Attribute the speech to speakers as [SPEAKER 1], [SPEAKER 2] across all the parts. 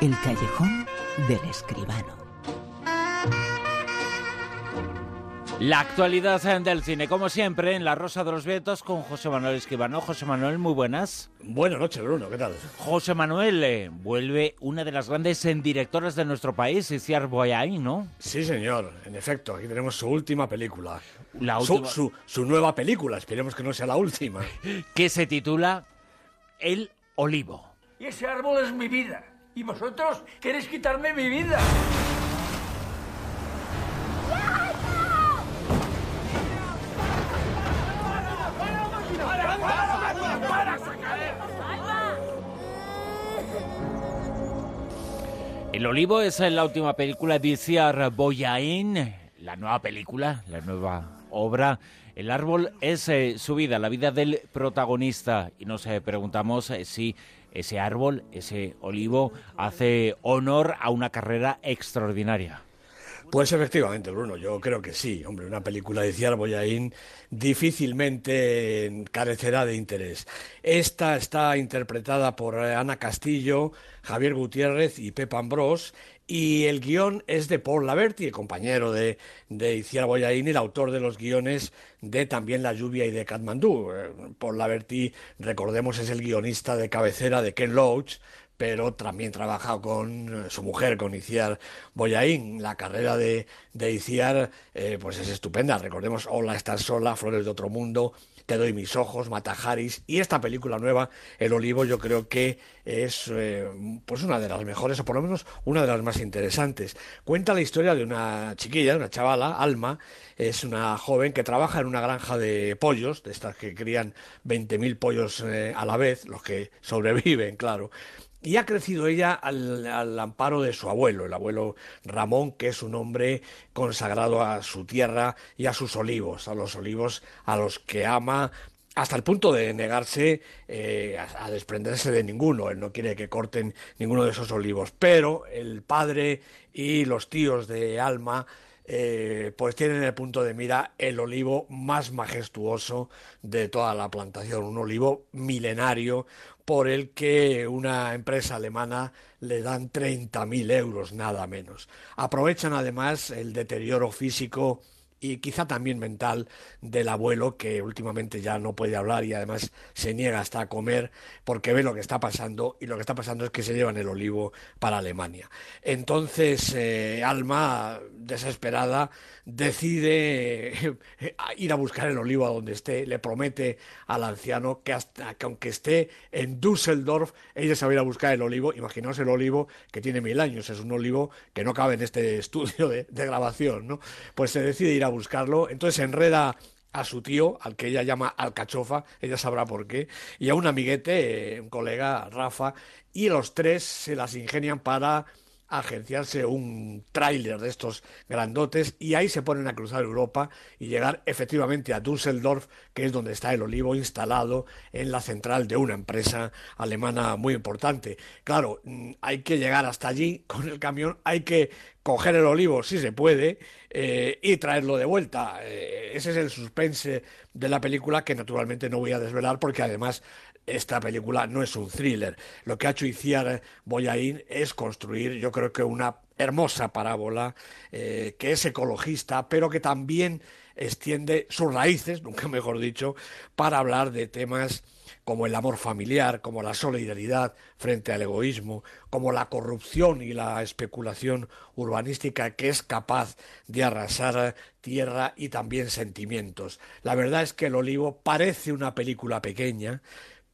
[SPEAKER 1] El callejón del escribano.
[SPEAKER 2] La actualidad del cine, como siempre, en La Rosa de los Vientos con José Manuel Escribano. José Manuel, muy buenas.
[SPEAKER 3] Buenas noches, Bruno, ¿qué tal?
[SPEAKER 2] José Manuel, eh, vuelve una de las grandes directoras de nuestro país, Iciar Boyain, ¿no?
[SPEAKER 3] Sí, señor, en efecto, aquí tenemos su última película.
[SPEAKER 2] La
[SPEAKER 3] Su,
[SPEAKER 2] última,
[SPEAKER 3] su- su nueva película, esperemos que no sea la última.
[SPEAKER 2] que se titula El Olivo.
[SPEAKER 4] Y ese árbol es mi vida. Y vosotros queréis quitarme mi vida.
[SPEAKER 2] El Olivo es la última película de Iciar Boyain, la nueva película, la nueva obra. El árbol es eh, su vida, la vida del protagonista. Y nos eh, preguntamos eh, si ese árbol, ese olivo, hace honor a una carrera extraordinaria.
[SPEAKER 3] Pues efectivamente, Bruno, yo creo que sí. Hombre, una película de Ciar Boyain difícilmente carecerá de interés. Esta está interpretada por eh, Ana Castillo, Javier Gutiérrez y Pepa Ambrós. Y el guion es de Paul Laverty, el compañero de, de Iciar Boyain y el autor de los guiones de también La lluvia y de Katmandú. Eh, Paul Laverty, recordemos, es el guionista de cabecera de Ken Loach, pero también trabaja con eh, su mujer, con Iciar Boyain. La carrera de, de Iciar eh, pues es estupenda. Recordemos Hola, estás sola, Flores de otro mundo, Te doy mis ojos, Matajaris. Y esta película nueva, El Olivo, yo creo que es eh, pues una de las mejores, o por lo menos una de las más interesantes. Cuenta la historia de una chiquilla, una chavala, Alma, es una joven que trabaja en una granja de pollos, de estas que crían 20.000 pollos a la vez, los que sobreviven, claro. Y ha crecido ella al, al amparo de su abuelo, el abuelo Ramón, que es un hombre consagrado a su tierra y a sus olivos, a los olivos a los que ama hasta el punto de negarse eh, a, a desprenderse de ninguno. Él no quiere que corten ninguno de esos olivos. Pero el padre y los tíos de Alma eh, pues tienen en el punto de mira el olivo más majestuoso de toda la plantación, un olivo milenario por el que una empresa alemana le dan 30.000 euros, nada menos. Aprovechan además el deterioro físico y quizá también mental del abuelo que últimamente ya no puede hablar y además se niega hasta a comer porque ve lo que está pasando y lo que está pasando es que se llevan el olivo para Alemania. Entonces eh, Alma, desesperada, decide eh, ir a buscar el olivo a donde esté, le promete al anciano que hasta que aunque esté en Düsseldorf, ella se a ir a buscar el olivo, imaginaos el olivo que tiene mil años, es un olivo que no cabe en este estudio de, de grabación, ¿no? Pues se decide ir a buscarlo, entonces enreda a su tío, al que ella llama Alcachofa, ella sabrá por qué, y a un amiguete, eh, un colega, Rafa, y los tres se las ingenian para agenciarse un tráiler de estos grandotes y ahí se ponen a cruzar Europa y llegar efectivamente a Düsseldorf, que es donde está el olivo instalado en la central de una empresa alemana muy importante. Claro, mm, hay que llegar hasta allí con el camión, hay que coger el olivo si se puede eh, y traerlo de vuelta. Eh, ese es el suspense de la película que naturalmente no voy a desvelar porque además esta película no es un thriller. Lo que ha hecho Iciar Boyain es construir, yo creo que una hermosa parábola eh, que es ecologista, pero que también extiende sus raíces, nunca mejor dicho, para hablar de temas como el amor familiar, como la solidaridad frente al egoísmo, como la corrupción y la especulación urbanística que es capaz de arrasar tierra y también sentimientos. La verdad es que El Olivo parece una película pequeña,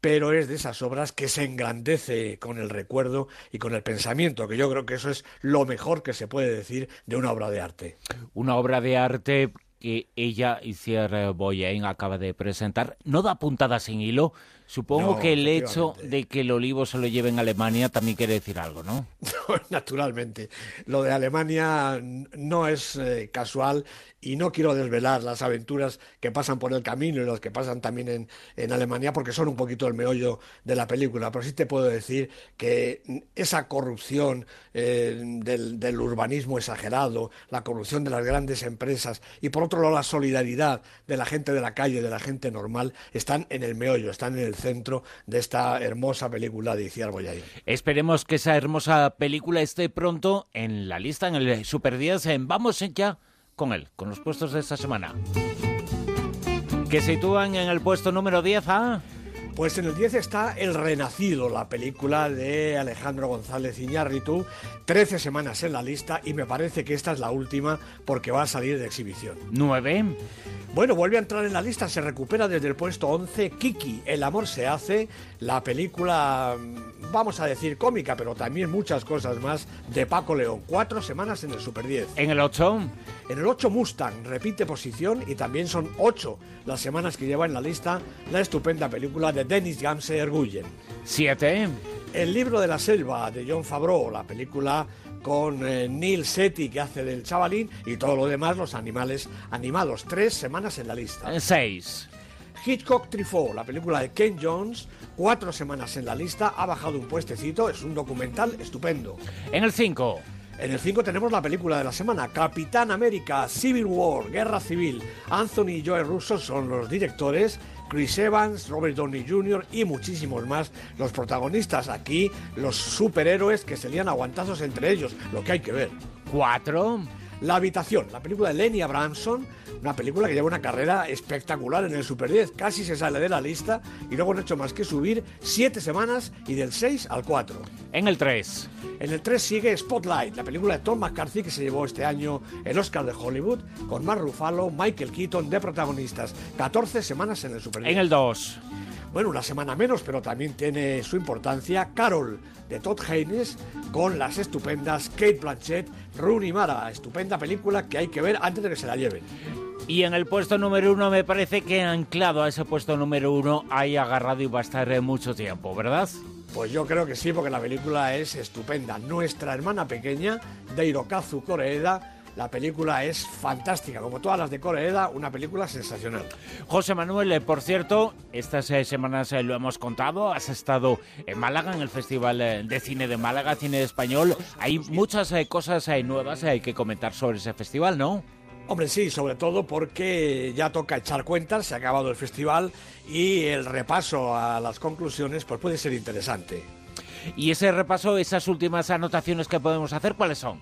[SPEAKER 3] pero es de esas obras que se engrandece con el recuerdo y con el pensamiento, que yo creo que eso es lo mejor que se puede decir de una obra de arte.
[SPEAKER 2] Una obra de arte que ella, Iciar Boyain, acaba de presentar. No da puntadas sin hilo. Supongo
[SPEAKER 3] No,
[SPEAKER 2] que el hecho de que el olivo se lo lleve en Alemania también quiere decir algo, ¿no?
[SPEAKER 3] Naturalmente. Lo de Alemania no es eh, casual y no quiero desvelar las aventuras que pasan por el camino y las que pasan también en, en, Alemania porque son un poquito el meollo de la película, pero sí te puedo decir que esa corrupción eh, del, del, urbanismo exagerado, la corrupción de las grandes empresas y por otro lado la solidaridad de la gente de la calle, de la gente normal, están en el meollo, están en el centro de esta hermosa película de Iciar Boyain.
[SPEAKER 2] Esperemos que esa hermosa película esté pronto en la lista, en el Super 10. Vamos ya con él, con los puestos de esta semana. Que sitúan en el puesto número 10 a...
[SPEAKER 3] Pues en el 10 está El Renacido, la película de Alejandro González Iñárritu, 13 semanas en la lista y me parece que esta es la última porque va a salir de exhibición.
[SPEAKER 2] 9.
[SPEAKER 3] Bueno, vuelve a entrar en la lista, se recupera desde el puesto 11 Kiki, El amor se hace, la película, vamos a decir cómica, pero también muchas cosas más, de Paco León. Cuatro semanas en el Super 10.
[SPEAKER 2] En el 8.
[SPEAKER 3] En el 8 Mustang, repite posición y también son 8 las semanas que lleva en la lista la estupenda película de Dennis Erguyen.
[SPEAKER 2] 7.
[SPEAKER 3] El libro de la selva de John Favreau, la película con eh, Neil Setti que hace del chavalín y todo lo demás, los animales animados. Tres semanas en la lista.
[SPEAKER 2] Seis.
[SPEAKER 3] Hitchcock Trifó, la película de Ken Jones, cuatro semanas en la lista, ha bajado un puestecito, es un documental estupendo.
[SPEAKER 2] En el 5.
[SPEAKER 3] En el 5 tenemos la película de la semana, Capitán América, Civil War, Guerra Civil. Anthony y Joe Russo son los directores Chris Evans, Robert Downey Jr. y muchísimos más los protagonistas. Aquí los superhéroes que se lían aguantazos entre ellos, lo que hay que ver.
[SPEAKER 2] Cuatro.
[SPEAKER 3] La habitación, la película de Lenny Abramson, una película que lleva una carrera espectacular en el Super 10, casi se sale de la lista y luego no ha hecho más que subir siete semanas y del 6 al 4.
[SPEAKER 2] En el 3.
[SPEAKER 3] En el 3 sigue Spotlight, la película de Tom McCarthy que se llevó este año el Oscar de Hollywood, con Mark Ruffalo, Michael Keaton de protagonistas. 14 semanas en el Super 10.
[SPEAKER 2] En el 2.
[SPEAKER 3] Bueno, una semana menos, pero también tiene su importancia. Carol, de Todd Haynes, con las estupendas Kate Blanchett, Rooney Mara. Estupenda película que hay que ver antes de que se la lleven.
[SPEAKER 2] Y en el puesto número uno me parece que anclado a ese puesto número uno hay agarrado y va a estar mucho tiempo, ¿verdad?
[SPEAKER 3] Pues yo creo que sí, porque la película es estupenda. Nuestra hermana pequeña, de Hirokazu Koreeda, la película es fantástica, como todas las de Koreeda, una película sensacional.
[SPEAKER 2] José Manuel, eh, por cierto, estas eh, semanas eh, lo hemos contado, has estado en Málaga, en el Festival de Cine de Málaga, Cine Español. Hay muchas cosas nuevas que comentar sobre ese festival, ¿no?
[SPEAKER 3] Hombre, sí, sobre todo porque ya toca echar cuentas, se ha acabado el festival y el repaso a las conclusiones pues puede ser interesante.
[SPEAKER 2] Y ese repaso, esas últimas anotaciones que podemos hacer, ¿cuáles son?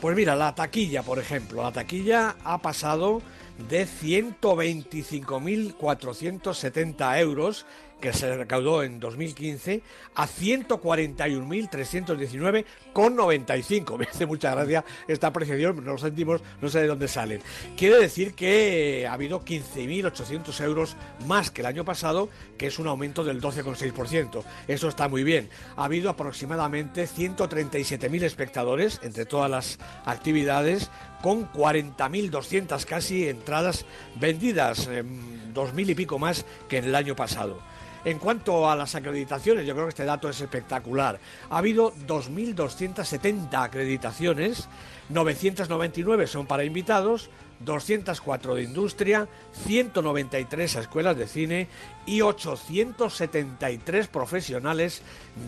[SPEAKER 3] Pues mira, la taquilla, por ejemplo, la taquilla ha pasado de 125.470 euros que se recaudó en 2015 a 141.319,95. Me hace mucha gracia esta apreciación, no lo sentimos, no sé de dónde salen. Quiere decir que ha habido 15.800 euros más que el año pasado, que es un aumento del 12,6%. Eso está muy bien. Ha habido aproximadamente 137.000 espectadores entre todas las actividades, con 40.200 casi entradas vendidas, 2.000 y pico más que en el año pasado. En cuanto a las acreditaciones, yo creo que este dato es espectacular. Ha habido 2.270 acreditaciones, 999 son para invitados, 204 de industria, 193 a escuelas de cine y 873 profesionales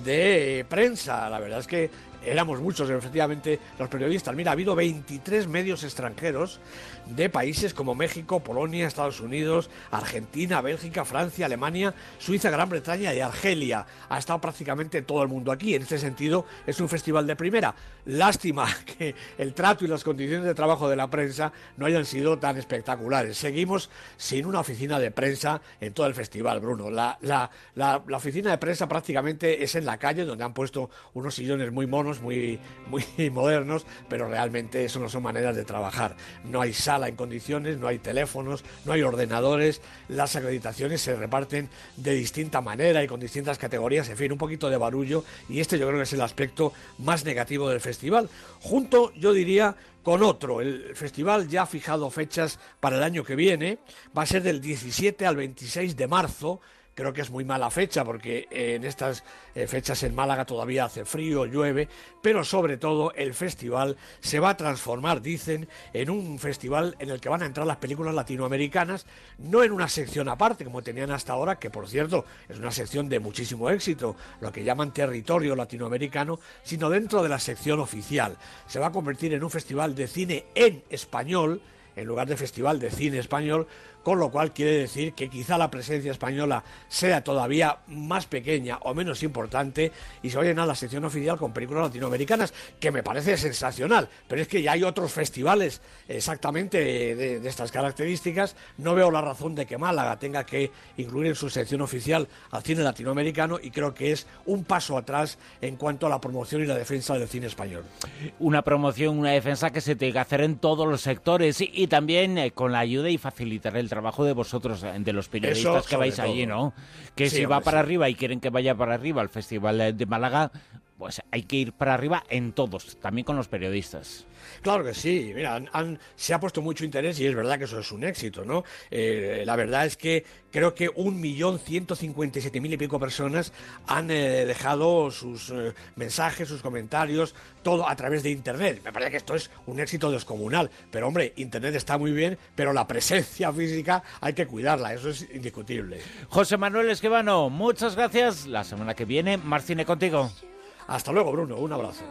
[SPEAKER 3] de prensa. La verdad es que éramos muchos, efectivamente, los periodistas. Mira, ha habido 23 medios extranjeros de países como México, Polonia, Estados Unidos, Argentina, Bélgica, Francia, Alemania, Suiza, Gran Bretaña y Argelia. Ha estado prácticamente todo el mundo aquí. En este sentido, es un festival de primera. Lástima que el trato y las condiciones de trabajo de la prensa no hayan sido tan espectaculares. Seguimos sin una oficina de prensa en todo el festival, Bruno. La, la, la, oficina de prensa prácticamente es en la calle, donde han puesto unos sillones muy monos, muy, muy modernos, pero realmente eso no son maneras de trabajar. No hay sala en condiciones, no hay teléfonos, no hay ordenadores, las acreditaciones se reparten de distinta manera y con distintas categorías, en fin, un poquito de barullo y este yo creo que es el aspecto más negativo del festival. Junto, yo diría, con otro. El festival ya ha fijado fechas para el año que viene, va a ser del 17 al 26 de marzo creo que es muy mala fecha porque en estas eh, fechas en Málaga todavía hace frío, llueve, pero sobre todo el festival se va a transformar, dicen, en un festival en el que van a entrar las películas latinoamericanas, no en una sección aparte como tenían hasta ahora, que por cierto es una sección de muchísimo éxito, lo que llaman territorio latinoamericano, sino dentro de la sección oficial. Se va a convertir en un festival de cine en español, en lugar de festival de cine español, con lo cual quiere decir que quizá la presencia española sea todavía más pequeña o menos importante y se va a la sección oficial con películas latinoamericanas, que me parece sensacional, pero es que ya hay otros festivales exactamente de, de estas características, no veo la razón de que Málaga tenga que incluir en su sección oficial al cine latinoamericano y creo que es un paso atrás en cuanto a la promoción y la defensa del cine español.
[SPEAKER 2] Una promoción, una defensa que se tiene que hacer en todos los sectores y, y también eh, con la ayuda y facilitar el trabajo de vosotros, de los periodistas
[SPEAKER 3] Eso,
[SPEAKER 2] que vais allí. ¿no? Que
[SPEAKER 3] Sí,
[SPEAKER 2] si va
[SPEAKER 3] hombre,
[SPEAKER 2] para
[SPEAKER 3] sí.
[SPEAKER 2] arriba y quieren que vaya para arriba al Festival de Málaga, pues hay que ir para arriba en todos, también con los periodistas.
[SPEAKER 3] Claro que sí, mira, han- han- se ha puesto mucho interés y es verdad que eso es un éxito, ¿no? Eh, la verdad es que creo que un millón ciento cincuenta y siete mil y pico personas han eh, dejado sus eh, mensajes, sus comentarios, todo a través de Internet. Me parece que esto es un éxito descomunal, pero hombre, Internet está muy bien, pero la presencia física hay que cuidarla, eso es indiscutible.
[SPEAKER 2] José Manuel Esquivano, muchas gracias. La semana que viene, más cine contigo.
[SPEAKER 3] Hasta luego, Bruno, un abrazo.